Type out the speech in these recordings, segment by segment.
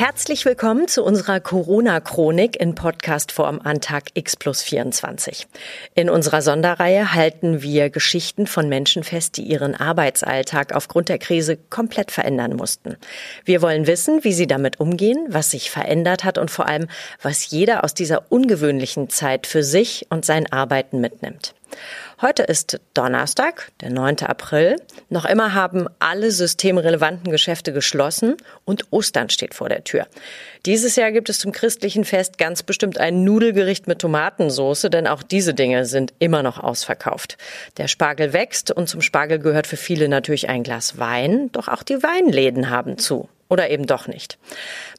Herzlich willkommen zu unserer Corona-Chronik in Podcastform an Tag X plus 24. In unserer Sonderreihe halten wir Geschichten von Menschen fest, die ihren Arbeitsalltag aufgrund der Krise komplett verändern mussten. Wir wollen wissen, wie sie damit umgehen, was sich verändert hat und vor allem, was jeder aus dieser ungewöhnlichen Zeit für sich und sein Arbeiten mitnimmt. Heute ist Donnerstag, der 9. April. Noch immer haben alle systemrelevanten Geschäfte geschlossen und Ostern steht vor der Tür. Dieses Jahr gibt es zum christlichen Fest ganz bestimmt ein Nudelgericht mit Tomatensoße, denn auch diese Dinge sind immer noch ausverkauft. Der Spargel wächst und zum Spargel gehört für viele natürlich ein Glas Wein, doch auch die Weinläden haben zu. Oder eben doch nicht.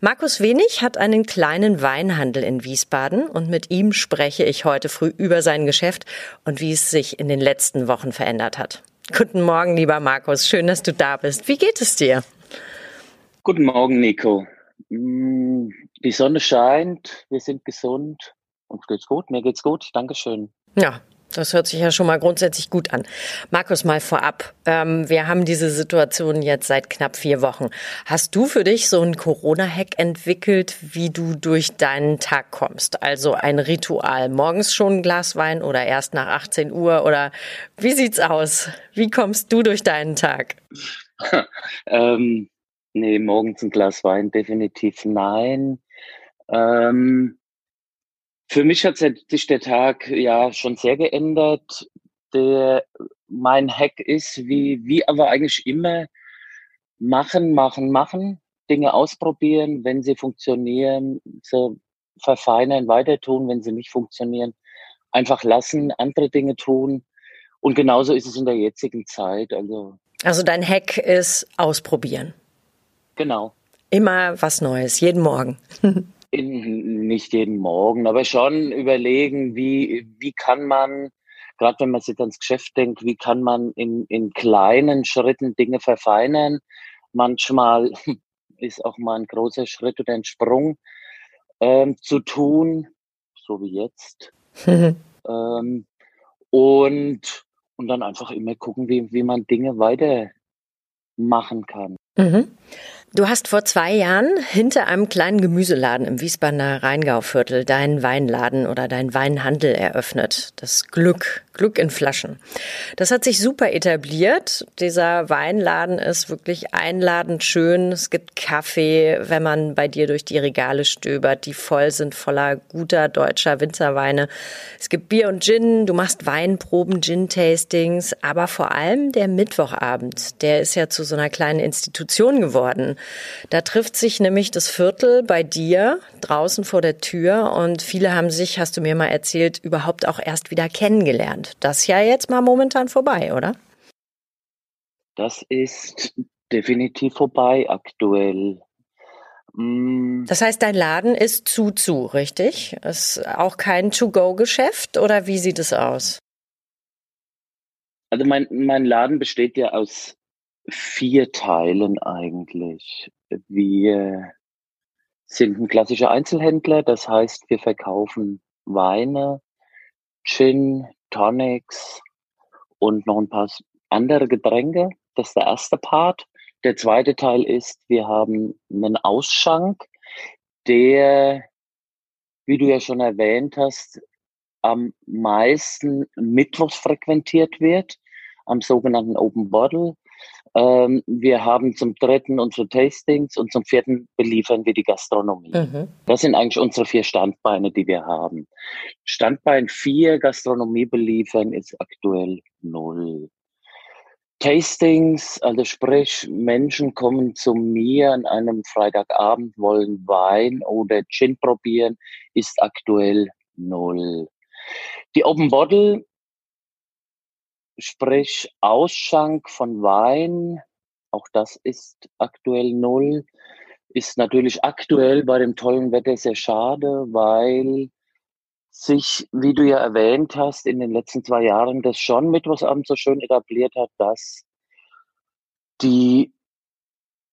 Markus Wenig hat einen kleinen Weinhandel in Wiesbaden und mit ihm spreche ich heute früh über sein Geschäft und wie es sich in den letzten Wochen verändert hat. Guten Morgen, lieber Markus. Schön, dass du da bist. Wie geht es dir? Guten Morgen, Nico. Mm, die Sonne scheint, wir sind gesund. Uns geht's gut, mir geht's gut. Dankeschön. Ja, das hört sich ja schon mal grundsätzlich gut an. Markus, mal vorab. Ähm, wir haben diese Situation jetzt seit knapp vier Wochen. Hast du für dich so einen Corona-Hack entwickelt, wie du durch deinen Tag kommst? Also ein Ritual. Morgens schon ein Glas Wein oder erst nach 18 Uhr? Oder wie sieht's aus? Wie kommst du durch deinen Tag? ähm, nee, morgens ein Glas Wein definitiv nein. Ähm, für mich hat sich der Tag ja schon sehr geändert. Der, mein Hack ist, wie, wie aber eigentlich immer, machen, machen, machen, Dinge ausprobieren, wenn sie funktionieren, so verfeinern, weiter tun, wenn sie nicht funktionieren, einfach lassen, andere Dinge tun. Und genauso ist es in der jetzigen Zeit. Also, also dein Hack ist ausprobieren. Genau. Immer was Neues, jeden Morgen. in, nicht jeden Morgen, aber schon überlegen, wie, wie kann man, gerade wenn man sich ans Geschäft denkt, wie kann man in, in kleinen Schritten Dinge verfeinern. Manchmal ist auch mal ein großer Schritt oder ein Sprung ähm, zu tun, so wie jetzt. ähm, und, und dann einfach immer gucken, wie, wie man Dinge weitermachen kann. Mhm. Du hast vor zwei Jahren hinter einem kleinen Gemüseladen im Wiesbadener Rheingauviertel deinen Weinladen oder deinen Weinhandel eröffnet. Das Glück, Glück in Flaschen. Das hat sich super etabliert. Dieser Weinladen ist wirklich einladend schön. Es gibt Kaffee, wenn man bei dir durch die Regale stöbert, die voll sind voller guter deutscher Winzerweine. Es gibt Bier und Gin. Du machst Weinproben, Gin-Tastings. Aber vor allem der Mittwochabend, der ist ja zu so einer kleinen Institution geworden. Da trifft sich nämlich das Viertel bei dir draußen vor der Tür und viele haben sich, hast du mir mal erzählt, überhaupt auch erst wieder kennengelernt. Das ist ja jetzt mal momentan vorbei, oder? Das ist definitiv vorbei aktuell. Mm. Das heißt, dein Laden ist zu zu, richtig? Ist auch kein To-Go-Geschäft oder wie sieht es aus? Also mein, mein Laden besteht ja aus vier Teilen eigentlich. Wir sind ein klassischer Einzelhändler, das heißt, wir verkaufen Weine, Gin, Tonics und noch ein paar andere Getränke. Das ist der erste Part. Der zweite Teil ist, wir haben einen Ausschank, der, wie du ja schon erwähnt hast, am meisten mittwochs frequentiert wird, am sogenannten Open Bottle. Ähm, wir haben zum dritten unsere Tastings und zum vierten beliefern wir die Gastronomie. Mhm. Das sind eigentlich unsere vier Standbeine, die wir haben. Standbein vier Gastronomie beliefern ist aktuell null. Tastings, also sprich, Menschen kommen zu mir an einem Freitagabend, wollen Wein oder Gin probieren, ist aktuell null. Die Open Bottle Sprich Ausschank von Wein, auch das ist aktuell null. Ist natürlich aktuell bei dem tollen Wetter sehr schade, weil sich, wie du ja erwähnt hast, in den letzten zwei Jahren das schon Mittwochsabend so schön etabliert hat, dass die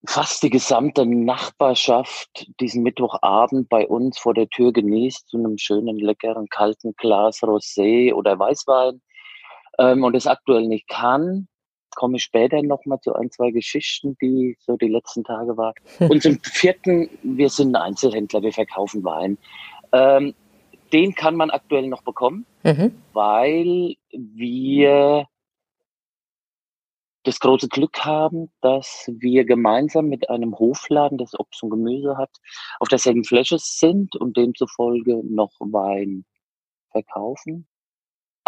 fast die gesamte Nachbarschaft diesen Mittwochabend bei uns vor der Tür genießt, zu einem schönen, leckeren, kalten Glas Rosé oder Weißwein ähm, und es aktuell nicht kann, komme ich später nochmal zu ein, zwei Geschichten, die so die letzten Tage waren. Und zum vierten, wir sind Einzelhändler, wir verkaufen Wein. Ähm, den kann man aktuell noch bekommen, mhm. weil wir das große Glück haben, dass wir gemeinsam mit einem Hofladen, das Obst und Gemüse hat, auf derselben Fläche sind und demzufolge noch Wein verkaufen,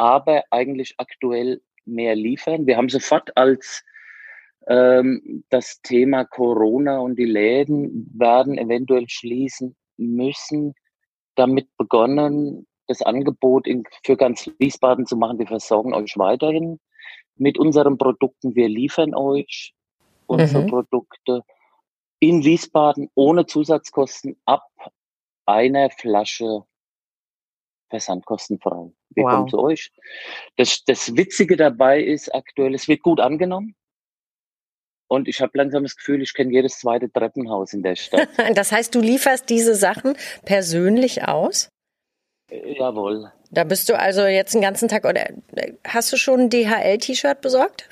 aber eigentlich aktuell mehr liefern. Wir haben sofort als ähm, das Thema Corona und die Läden werden eventuell schließen müssen, damit begonnen, das Angebot in, für ganz Wiesbaden zu machen. Wir versorgen euch weiterhin mit unseren Produkten. Wir liefern euch unsere mhm. Produkte in Wiesbaden ohne Zusatzkosten ab einer Flasche versandkostenfrei. Wir wow. kommen zu euch. Das, das Witzige dabei ist aktuell, es wird gut angenommen. Und ich habe langsam das Gefühl, ich kenne jedes zweite Treppenhaus in der Stadt. das heißt, du lieferst diese Sachen persönlich aus? Äh, jawohl. Da bist du also jetzt den ganzen Tag oder hast du schon ein DHL-T-Shirt besorgt?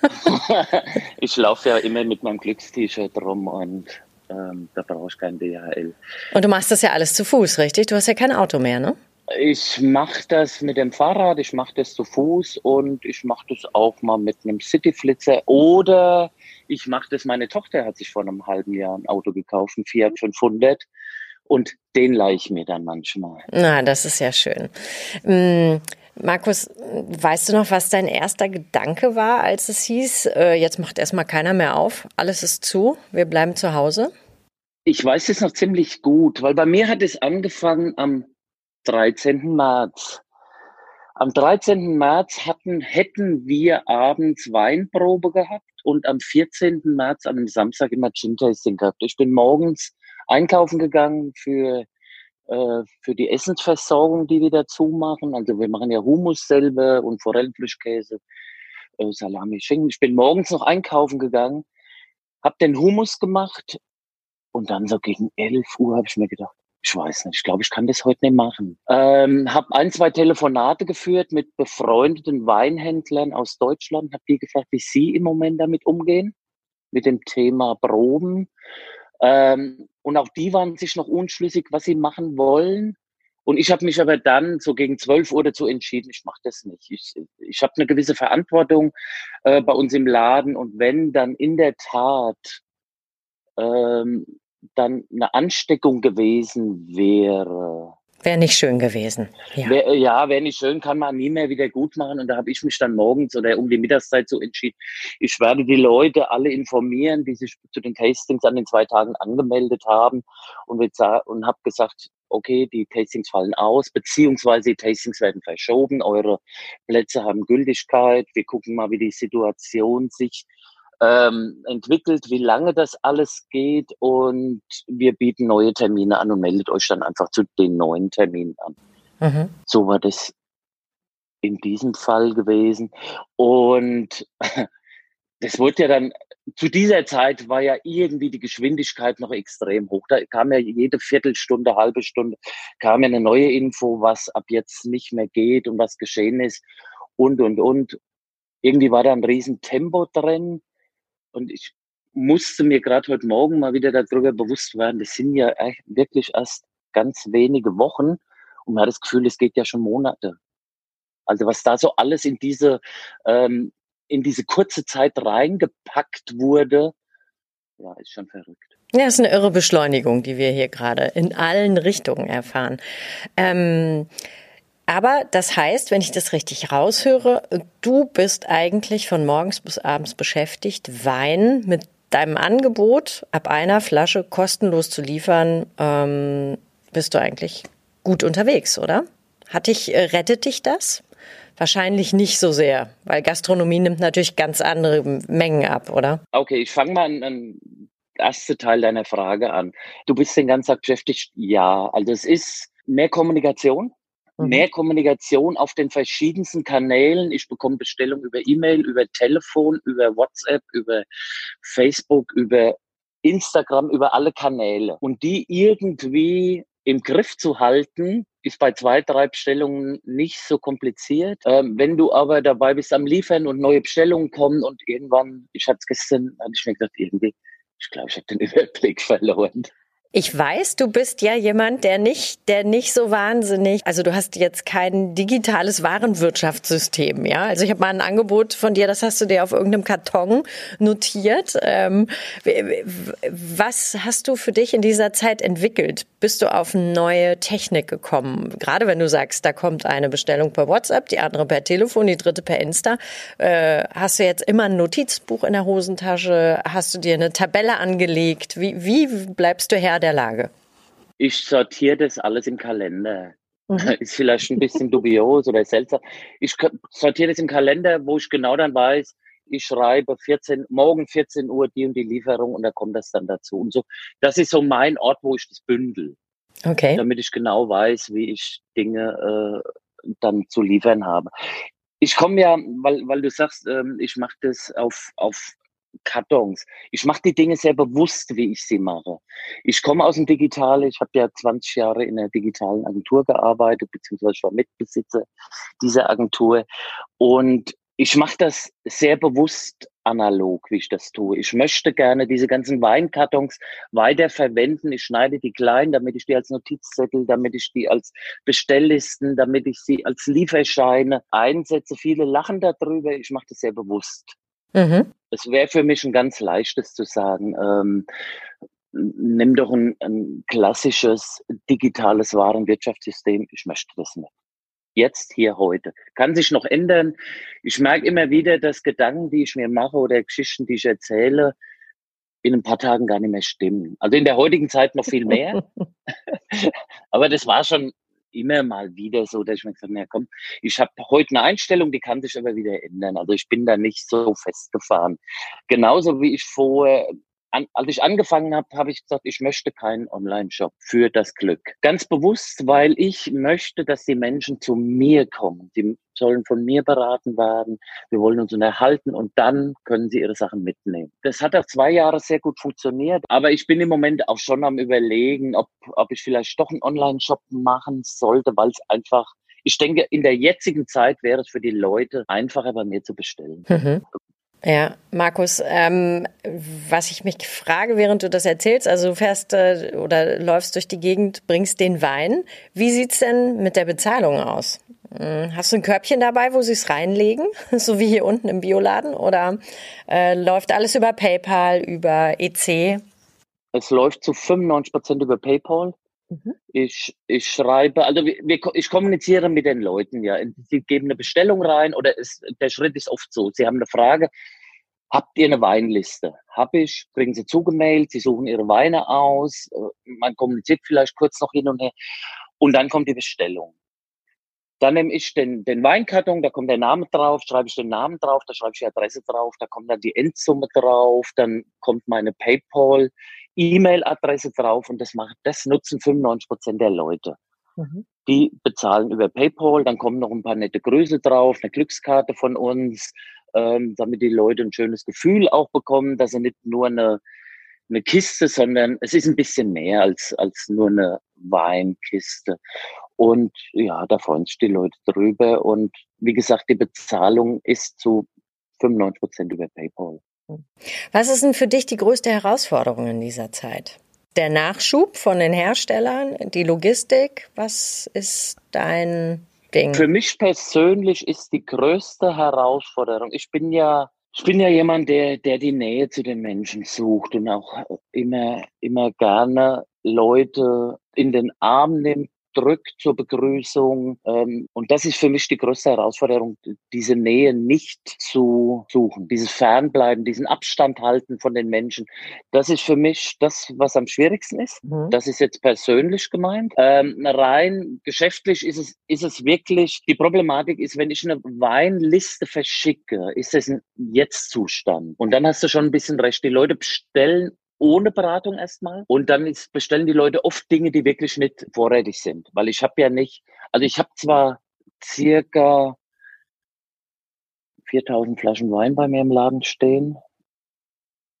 ich laufe ja immer mit meinem Glückst-T-Shirt rum und ähm, da brauche ich kein DHL. Und du machst das ja alles zu Fuß, richtig? Du hast ja kein Auto mehr, ne? Ich mache das mit dem Fahrrad, ich mache das zu Fuß und ich mache das auch mal mit einem Cityflitzer oder ich mache das, meine Tochter hat sich vor einem halben Jahr ein Auto gekauft, ein Fiat 500 und den leihe ich mir dann manchmal. Na, das ist ja schön. Hm, Markus, weißt du noch, was dein erster Gedanke war, als es hieß, äh, jetzt macht erstmal keiner mehr auf, alles ist zu, wir bleiben zu Hause? Ich weiß es noch ziemlich gut, weil bei mir hat es angefangen am 13. März. Am 13. März hatten, hätten wir abends Weinprobe gehabt und am 14. März, an einem Samstag, immer Gin Tasting gehabt. Ich bin morgens einkaufen gegangen für, äh, für die Essensversorgung, die wir dazu machen. Also wir machen ja Hummus selber und Forellenfrischkäse, äh, Salami, Schinken. Ich bin morgens noch einkaufen gegangen, habe den Hummus gemacht und dann so gegen 11 Uhr habe ich mir gedacht, ich weiß nicht, ich glaube, ich kann das heute nicht machen. Ähm, habe ein, zwei Telefonate geführt mit befreundeten Weinhändlern aus Deutschland, habe die gefragt, wie sie im Moment damit umgehen, mit dem Thema Proben. Ähm, und auch die waren sich noch unschlüssig, was sie machen wollen. Und ich habe mich aber dann so gegen 12 Uhr dazu entschieden, ich mache das nicht. Ich, ich habe eine gewisse Verantwortung äh, bei uns im Laden und wenn dann in der Tat ähm, dann eine Ansteckung gewesen wäre. Wäre nicht schön gewesen. Ja, wäre ja, wär nicht schön, kann man nie mehr wieder gut machen. Und da habe ich mich dann morgens oder um die Mittagszeit so entschieden, ich werde die Leute alle informieren, die sich zu den Tastings an den zwei Tagen angemeldet haben und, und habe gesagt, okay, die Tastings fallen aus, beziehungsweise die Tastings werden verschoben, eure Plätze haben Gültigkeit, wir gucken mal, wie die Situation sich ähm, entwickelt, wie lange das alles geht und wir bieten neue Termine an und meldet euch dann einfach zu den neuen Terminen an. Mhm. So war das in diesem Fall gewesen. Und das wurde ja dann, zu dieser Zeit war ja irgendwie die Geschwindigkeit noch extrem hoch. Da kam ja jede Viertelstunde, halbe Stunde, kam ja eine neue Info, was ab jetzt nicht mehr geht und was geschehen ist und, und, und. Irgendwie war da ein riesen Tempo drin. Und ich musste mir gerade heute Morgen mal wieder darüber bewusst werden, das sind ja wirklich erst ganz wenige Wochen und man hat das Gefühl, es geht ja schon Monate. Also was da so alles in diese, ähm, in diese kurze Zeit reingepackt wurde, ja, ist schon verrückt. Ja, ist eine irre Beschleunigung, die wir hier gerade in allen Richtungen erfahren. Ähm, aber das heißt, wenn ich das richtig raushöre, du bist eigentlich von morgens bis abends beschäftigt, Wein mit deinem Angebot ab einer Flasche kostenlos zu liefern, ähm, bist du eigentlich gut unterwegs, oder? Hat dich, äh, rettet dich das? Wahrscheinlich nicht so sehr, weil Gastronomie nimmt natürlich ganz andere Mengen ab, oder? Okay, ich fange mal an, an erste Teil deiner Frage an. Du bist den ganzen Tag beschäftigt? Ja, also es ist mehr Kommunikation. Mehr Kommunikation auf den verschiedensten Kanälen. Ich bekomme Bestellungen über E-Mail, über Telefon, über WhatsApp, über Facebook, über Instagram, über alle Kanäle. Und die irgendwie im Griff zu halten, ist bei zwei, drei Bestellungen nicht so kompliziert. Ähm, wenn du aber dabei bist am Liefern und neue Bestellungen kommen und irgendwann, ich hatte es gestern, hatte ich mir gedacht, irgendwie, ich glaube, ich habe den Überblick verloren. Ich weiß, du bist ja jemand, der nicht, der nicht so wahnsinnig, also du hast jetzt kein digitales Warenwirtschaftssystem, ja. Also ich habe mal ein Angebot von dir, das hast du dir auf irgendeinem Karton notiert. Ähm, was hast du für dich in dieser Zeit entwickelt? Bist du auf neue Technik gekommen? Gerade wenn du sagst, da kommt eine Bestellung per WhatsApp, die andere per Telefon, die dritte per Insta. Äh, hast du jetzt immer ein Notizbuch in der Hosentasche? Hast du dir eine Tabelle angelegt? Wie, wie bleibst du Herr der Lage? Ich sortiere das alles im Kalender. Mhm. Ist vielleicht ein bisschen dubios oder seltsam. Ich sortiere das im Kalender, wo ich genau dann weiß, ich schreibe 14, morgen 14 Uhr die und die Lieferung und da kommt das dann dazu. Und so, das ist so mein Ort, wo ich das bündel. Okay. Damit ich genau weiß, wie ich Dinge äh, dann zu liefern habe. Ich komme ja, weil, weil du sagst, ähm, ich mache das auf, auf Kartons. Ich mache die Dinge sehr bewusst, wie ich sie mache. Ich komme aus dem Digitalen. Ich habe ja 20 Jahre in einer digitalen Agentur gearbeitet, beziehungsweise ich war Mitbesitzer dieser Agentur. Und ich mache das sehr bewusst analog, wie ich das tue. Ich möchte gerne diese ganzen Weinkartons weiter verwenden. Ich schneide die klein, damit ich die als Notizzettel, damit ich die als Bestelllisten, damit ich sie als Lieferscheine einsetze. Viele lachen darüber. Ich mache das sehr bewusst. Mhm. Es wäre für mich ein ganz leichtes zu sagen, ähm, nimm doch ein, ein klassisches digitales Warenwirtschaftssystem. Ich möchte das nicht. Jetzt, hier, heute. Kann sich noch ändern. Ich merke immer wieder, dass Gedanken, die ich mir mache oder Geschichten, die ich erzähle, in ein paar Tagen gar nicht mehr stimmen. Also in der heutigen Zeit noch viel mehr. Aber das war schon immer mal wieder so, dass ich mir gesagt habe, komm, ich habe heute eine Einstellung, die kann sich aber wieder ändern. Also ich bin da nicht so festgefahren. Genauso wie ich vorher an, als ich angefangen habe, habe ich gesagt, ich möchte keinen Online-Shop für das Glück. Ganz bewusst, weil ich möchte, dass die Menschen zu mir kommen. Die sollen von mir beraten werden. Wir wollen uns unterhalten und dann können sie ihre Sachen mitnehmen. Das hat auch zwei Jahre sehr gut funktioniert. Aber ich bin im Moment auch schon am überlegen, ob, ob ich vielleicht doch einen Online-Shop machen sollte, weil es einfach ich denke, in der jetzigen Zeit wäre es für die Leute einfacher, bei mir zu bestellen. Mhm. Ja, Markus, ähm, was ich mich frage, während du das erzählst, also du fährst äh, oder läufst durch die Gegend, bringst den Wein. Wie sieht's denn mit der Bezahlung aus? Hm, hast du ein Körbchen dabei, wo sie es reinlegen, so wie hier unten im Bioladen? Oder äh, läuft alles über PayPal, über EC? Es läuft zu 95 Prozent über PayPal. Mhm. Ich, ich schreibe, also wir, ich kommuniziere mit den Leuten, ja. Sie geben eine Bestellung rein oder es, der Schritt ist oft so. Sie haben eine Frage, habt ihr eine Weinliste? Hab ich, kriegen sie zugemailt, sie suchen ihre Weine aus, äh, man kommuniziert vielleicht kurz noch hin und her und dann kommt die Bestellung. Dann nehme ich den, den Weinkarton, da kommt der Name drauf, schreibe ich den Namen drauf, da schreibe ich die Adresse drauf, da kommt dann die Endsumme drauf, dann kommt meine PayPal E-Mail-Adresse drauf und das macht, das nutzen 95 Prozent der Leute. Mhm. Die bezahlen über PayPal, dann kommen noch ein paar nette Grüße drauf, eine Glückskarte von uns, ähm, damit die Leute ein schönes Gefühl auch bekommen, dass sie nicht nur eine, eine Kiste, sondern es ist ein bisschen mehr als, als nur eine Weinkiste. Und ja, da freuen sich die Leute drüber. Und wie gesagt, die Bezahlung ist zu 95 Prozent über PayPal. Was ist denn für dich die größte Herausforderung in dieser Zeit? Der Nachschub von den Herstellern, die Logistik, was ist dein Ding? Für mich persönlich ist die größte Herausforderung, ich bin ja ich bin ja jemand, der, der die Nähe zu den Menschen sucht und auch immer, immer gerne Leute in den Arm nimmt, drückt zur Begrüßung. Ähm, und das ist für mich die größte Herausforderung, diese Nähe nicht zu suchen, dieses Fernbleiben, diesen Abstand halten von den Menschen. Das ist für mich das, was am schwierigsten ist. Mhm. Das ist jetzt persönlich gemeint. Ähm, rein geschäftlich ist es, ist es wirklich, die Problematik ist, wenn ich eine Weinliste verschicke, ist es ein Jetzt-Zustand. Und dann hast du schon ein bisschen recht. Die Leute bestellen ohne Beratung erstmal. Und dann ist, bestellen die Leute oft Dinge, die wirklich nicht vorrätig sind. Weil ich habe ja nicht, also ich habe zwar circa 4000 Flaschen Wein bei mir im Laden stehen,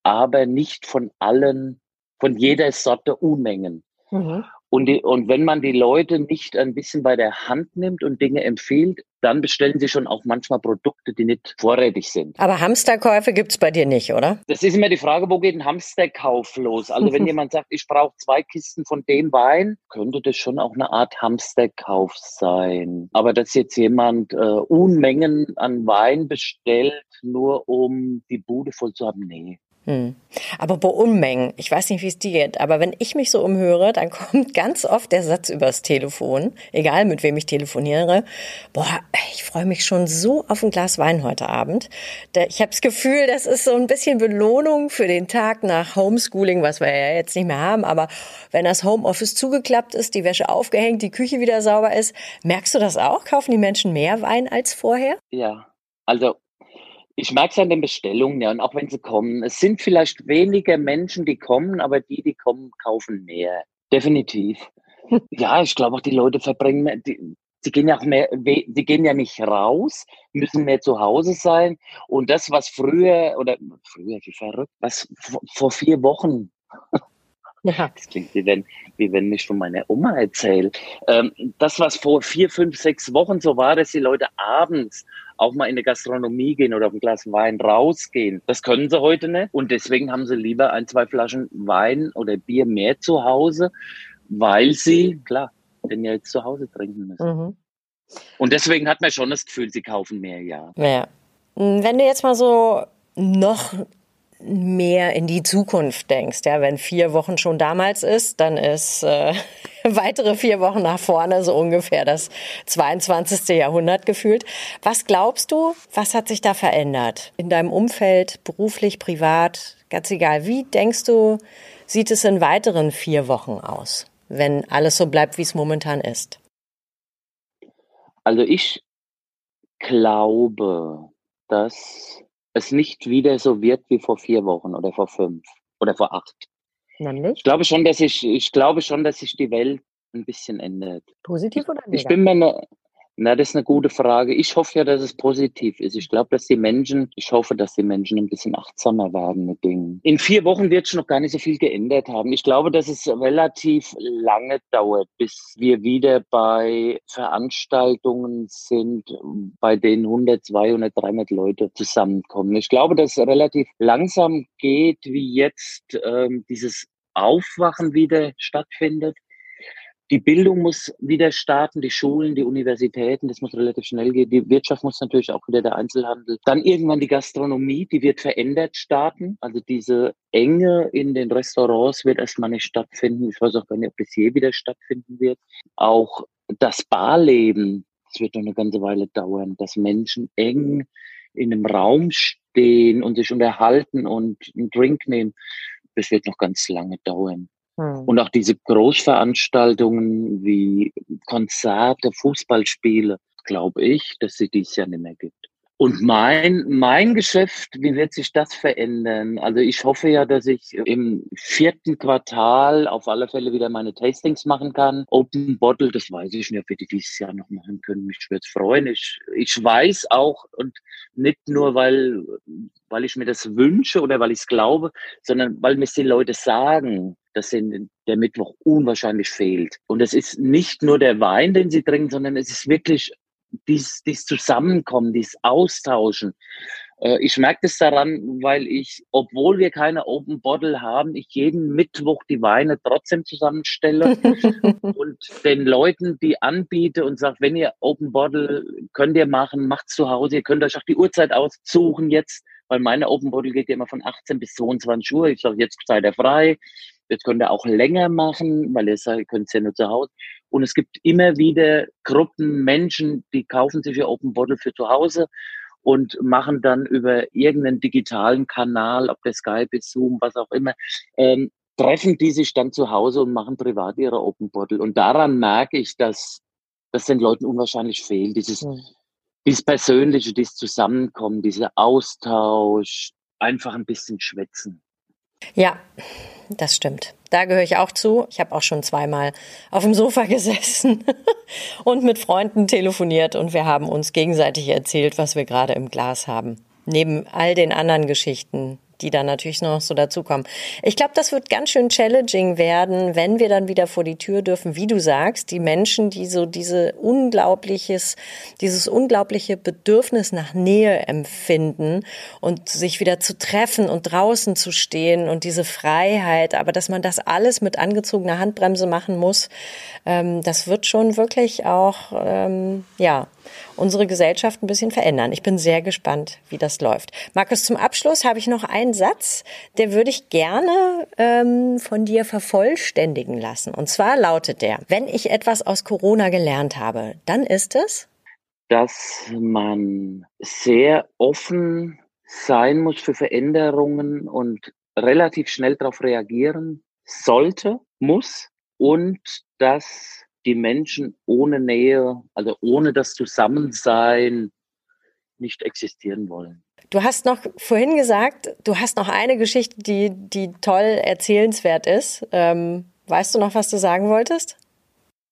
aber nicht von allen, von jeder Sorte Unmengen. Mhm. Und, die, und wenn man die Leute nicht ein bisschen bei der Hand nimmt und Dinge empfiehlt, dann bestellen sie schon auch manchmal Produkte, die nicht vorrätig sind. Aber Hamsterkäufe gibt's bei dir nicht, oder? Das ist immer die Frage, wo geht ein Hamsterkauf los? Also wenn jemand sagt, ich brauche zwei Kisten von dem Wein, könnte das schon auch eine Art Hamsterkauf sein. Aber dass jetzt jemand äh, Unmengen an Wein bestellt, nur um die Bude voll zu haben, nee. Hm. Aber bei Unmengen, ich weiß nicht, wie es dir geht, aber wenn ich mich so umhöre, dann kommt ganz oft der Satz übers Telefon, egal mit wem ich telefoniere, boah, ich freue mich schon so auf ein Glas Wein heute Abend. Ich habe das Gefühl, das ist so ein bisschen Belohnung für den Tag nach Homeschooling, was wir ja jetzt nicht mehr haben, aber wenn das Homeoffice zugeklappt ist, die Wäsche aufgehängt, die Küche wieder sauber ist, merkst du das auch? Kaufen die Menschen mehr Wein als vorher? Ja, also ich merke es an den Bestellungen, ja, und auch wenn sie kommen. Es sind vielleicht weniger Menschen, die kommen, aber die, die kommen, kaufen mehr. Definitiv. ja, ich glaube auch, die Leute verbringen mehr, die, sie gehen ja auch mehr, sie gehen ja nicht raus, müssen mehr zu Hause sein. Und das, was früher, oder früher, wie verrückt, was vor vier Wochen ja. Das klingt wie wenn, wie wenn ich von meiner Oma erzähle. Ähm, das, was vor vier, fünf, sechs Wochen so war, dass die Leute abends auch mal in eine Gastronomie gehen oder auf ein Glas Wein rausgehen. Das können sie heute nicht. Und deswegen haben sie lieber ein, zwei Flaschen Wein oder Bier mehr zu Hause, weil sie, klar, den ja jetzt zu Hause trinken müssen. Mhm. Und deswegen hat man schon das Gefühl, sie kaufen mehr, ja. Ja. Wenn du jetzt mal so noch mehr in die Zukunft denkst. Ja, wenn vier Wochen schon damals ist, dann ist äh, weitere vier Wochen nach vorne so ungefähr das 22. Jahrhundert gefühlt. Was glaubst du, was hat sich da verändert? In deinem Umfeld, beruflich, privat, ganz egal. Wie denkst du, sieht es in weiteren vier Wochen aus, wenn alles so bleibt, wie es momentan ist? Also ich glaube, dass es nicht wieder so wird wie vor vier Wochen oder vor fünf oder vor acht. Nämlich? Ich glaube schon, dass ich, ich glaube schon, dass sich die Welt ein bisschen ändert. Positiv oder negativ? Ich bin mir, ne, na, das ist eine gute Frage. Ich hoffe ja, dass es positiv ist. Ich glaube, dass die Menschen, ich hoffe, dass die Menschen ein bisschen achtsamer werden mit Dingen. In vier Wochen wird es noch gar nicht so viel geändert haben. Ich glaube, dass es relativ lange dauert, bis wir wieder bei Veranstaltungen sind, bei denen 100, 200, 300 Leute zusammenkommen. Ich glaube, dass es relativ langsam geht, wie jetzt ähm, dieses Aufwachen wieder stattfindet. Die Bildung muss wieder starten, die Schulen, die Universitäten, das muss relativ schnell gehen. Die Wirtschaft muss natürlich auch wieder der Einzelhandel. Dann irgendwann die Gastronomie, die wird verändert starten. Also diese Enge in den Restaurants wird erstmal nicht stattfinden. Ich weiß auch gar nicht, ob das je wieder stattfinden wird. Auch das Barleben, das wird noch eine ganze Weile dauern, dass Menschen eng in einem Raum stehen und sich unterhalten und einen Drink nehmen. Das wird noch ganz lange dauern. Hm. Und auch diese Großveranstaltungen wie Konzerte, Fußballspiele, glaube ich, dass sie dies ja nicht mehr gibt. Und mein, mein Geschäft, wie wird sich das verändern? Also ich hoffe ja, dass ich im vierten Quartal auf alle Fälle wieder meine Tastings machen kann. Open Bottle, das weiß ich nicht, ob wir die dieses Jahr noch machen können. Mich würde es freuen. Ich, ich weiß auch und nicht nur, weil, weil ich mir das wünsche oder weil ich es glaube, sondern weil mir die Leute sagen, dass der Mittwoch unwahrscheinlich fehlt. Und es ist nicht nur der Wein, den sie trinken, sondern es ist wirklich dies, dies Zusammenkommen, dies Austauschen. Äh, ich merke das daran, weil ich, obwohl wir keine Open Bottle haben, ich jeden Mittwoch die Weine trotzdem zusammenstelle und den Leuten die anbiete und sage, wenn ihr Open Bottle könnt ihr machen, macht's zu Hause, ihr könnt euch auch die Uhrzeit aussuchen jetzt, weil meine Open Bottle geht ja immer von 18 bis 22 Uhr. Ich sage, jetzt seid ihr frei. Jetzt könnt ihr auch länger machen, weil ihr sagt, könnt es ja nur zu Hause. Und es gibt immer wieder Gruppen, Menschen, die kaufen sich ihr Open Bottle für zu Hause und machen dann über irgendeinen digitalen Kanal, ob der Skype ist, Zoom, was auch immer, ähm, treffen die sich dann zu Hause und machen privat ihre Open Bottle. Und daran merke ich, dass das den Leuten unwahrscheinlich fehlt. Dieses, mhm. dieses Persönliche, dieses Zusammenkommen, dieser Austausch, einfach ein bisschen schwätzen. Ja, das stimmt. Da gehöre ich auch zu. Ich habe auch schon zweimal auf dem Sofa gesessen und mit Freunden telefoniert und wir haben uns gegenseitig erzählt, was wir gerade im Glas haben. Neben all den anderen Geschichten, die dann natürlich noch so dazukommen. Ich glaube, das wird ganz schön challenging werden, wenn wir dann wieder vor die Tür dürfen, wie du sagst, die Menschen, die so diese unglaubliches, dieses unglaubliche Bedürfnis nach Nähe empfinden und sich wieder zu treffen und draußen zu stehen und diese Freiheit, aber dass man das alles mit angezogener Handbremse machen muss, ähm, das wird schon wirklich auch, ähm, ja, unsere Gesellschaft ein bisschen verändern. Ich bin sehr gespannt, wie das läuft. Markus, zum Abschluss habe ich noch einen Satz, der würde ich gerne ähm, von dir vervollständigen lassen. Und zwar lautet der, wenn ich etwas aus Corona gelernt habe, dann ist es? Dass man sehr offen sein muss für Veränderungen und relativ schnell darauf reagieren sollte, muss und dass die Menschen ohne Nähe, also ohne das Zusammensein nicht existieren wollen. Du hast noch vorhin gesagt, du hast noch eine Geschichte, die, die toll erzählenswert ist. Ähm, weißt du noch, was du sagen wolltest?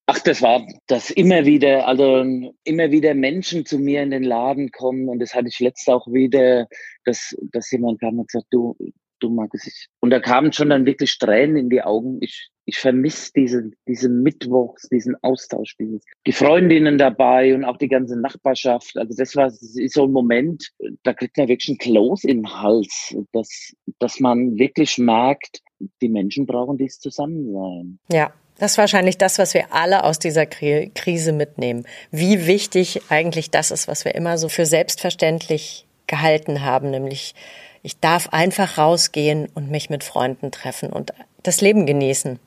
Ach, das war, dass immer wieder, also immer wieder Menschen zu mir in den Laden kommen und das hatte ich letzt auch wieder, dass, dass jemand kam und gesagt, du, du Markus, ich, und da kamen schon dann wirklich Tränen in die Augen. Ich, ich vermisse diese, diese Mittwochs, diesen Austausch, dieses, die Freundinnen dabei und auch die ganze Nachbarschaft. Also das war das ist so ein Moment, da kriegt man wirklich einen Kloß im Hals, dass, dass man wirklich merkt, die Menschen brauchen dieses Zusammensein. Ja. Das ist wahrscheinlich das, was wir alle aus dieser Krise mitnehmen. Wie wichtig eigentlich das ist, was wir immer so für selbstverständlich gehalten haben, nämlich ich darf einfach rausgehen und mich mit Freunden treffen und das Leben genießen.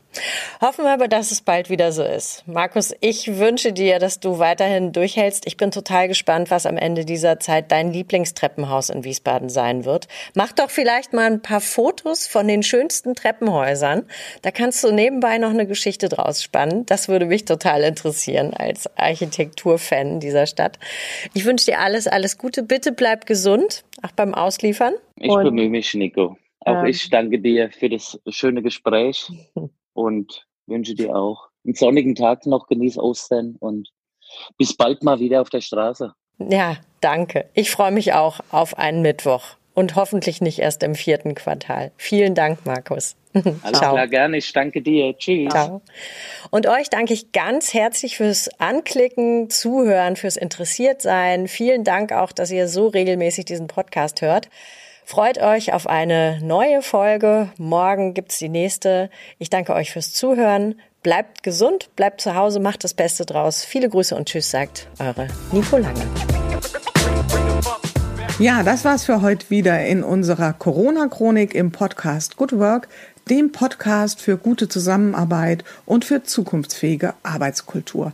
Hoffen wir aber, dass es bald wieder so ist. Markus, ich wünsche dir, dass du weiterhin durchhältst. Ich bin total gespannt, was am Ende dieser Zeit dein Lieblingstreppenhaus in Wiesbaden sein wird. Mach doch vielleicht mal ein paar Fotos von den schönsten Treppenhäusern. Da kannst du nebenbei noch eine Geschichte draus spannen. Das würde mich total interessieren als Architekturfan dieser Stadt. Ich wünsche dir alles, alles Gute. Bitte bleib gesund, auch beim Ausliefern. Ich bemühe mich, Nico. Auch ähm, ich danke dir für das schöne Gespräch. und wünsche dir auch einen sonnigen Tag noch, genieß Ostern und bis bald mal wieder auf der Straße. Ja, danke. Ich freue mich auch auf einen Mittwoch und hoffentlich nicht erst im vierten Quartal. Vielen Dank, Markus. Alles Ciao. klar, gerne. Ich danke dir. Tschüss. Ciao. Und euch danke ich ganz herzlich fürs Anklicken, Zuhören, fürs Interessiertsein. Vielen Dank auch, dass ihr so regelmäßig diesen Podcast hört. Freut euch auf eine neue Folge. Morgen gibt's die nächste. Ich danke euch fürs Zuhören. Bleibt gesund, bleibt zu Hause, macht das Beste draus. Viele Grüße und Tschüss, sagt eure Nico Lange. Ja, das war's für heute wieder in unserer Corona-Chronik im Podcast Good Work, dem Podcast für gute Zusammenarbeit und für zukunftsfähige Arbeitskultur.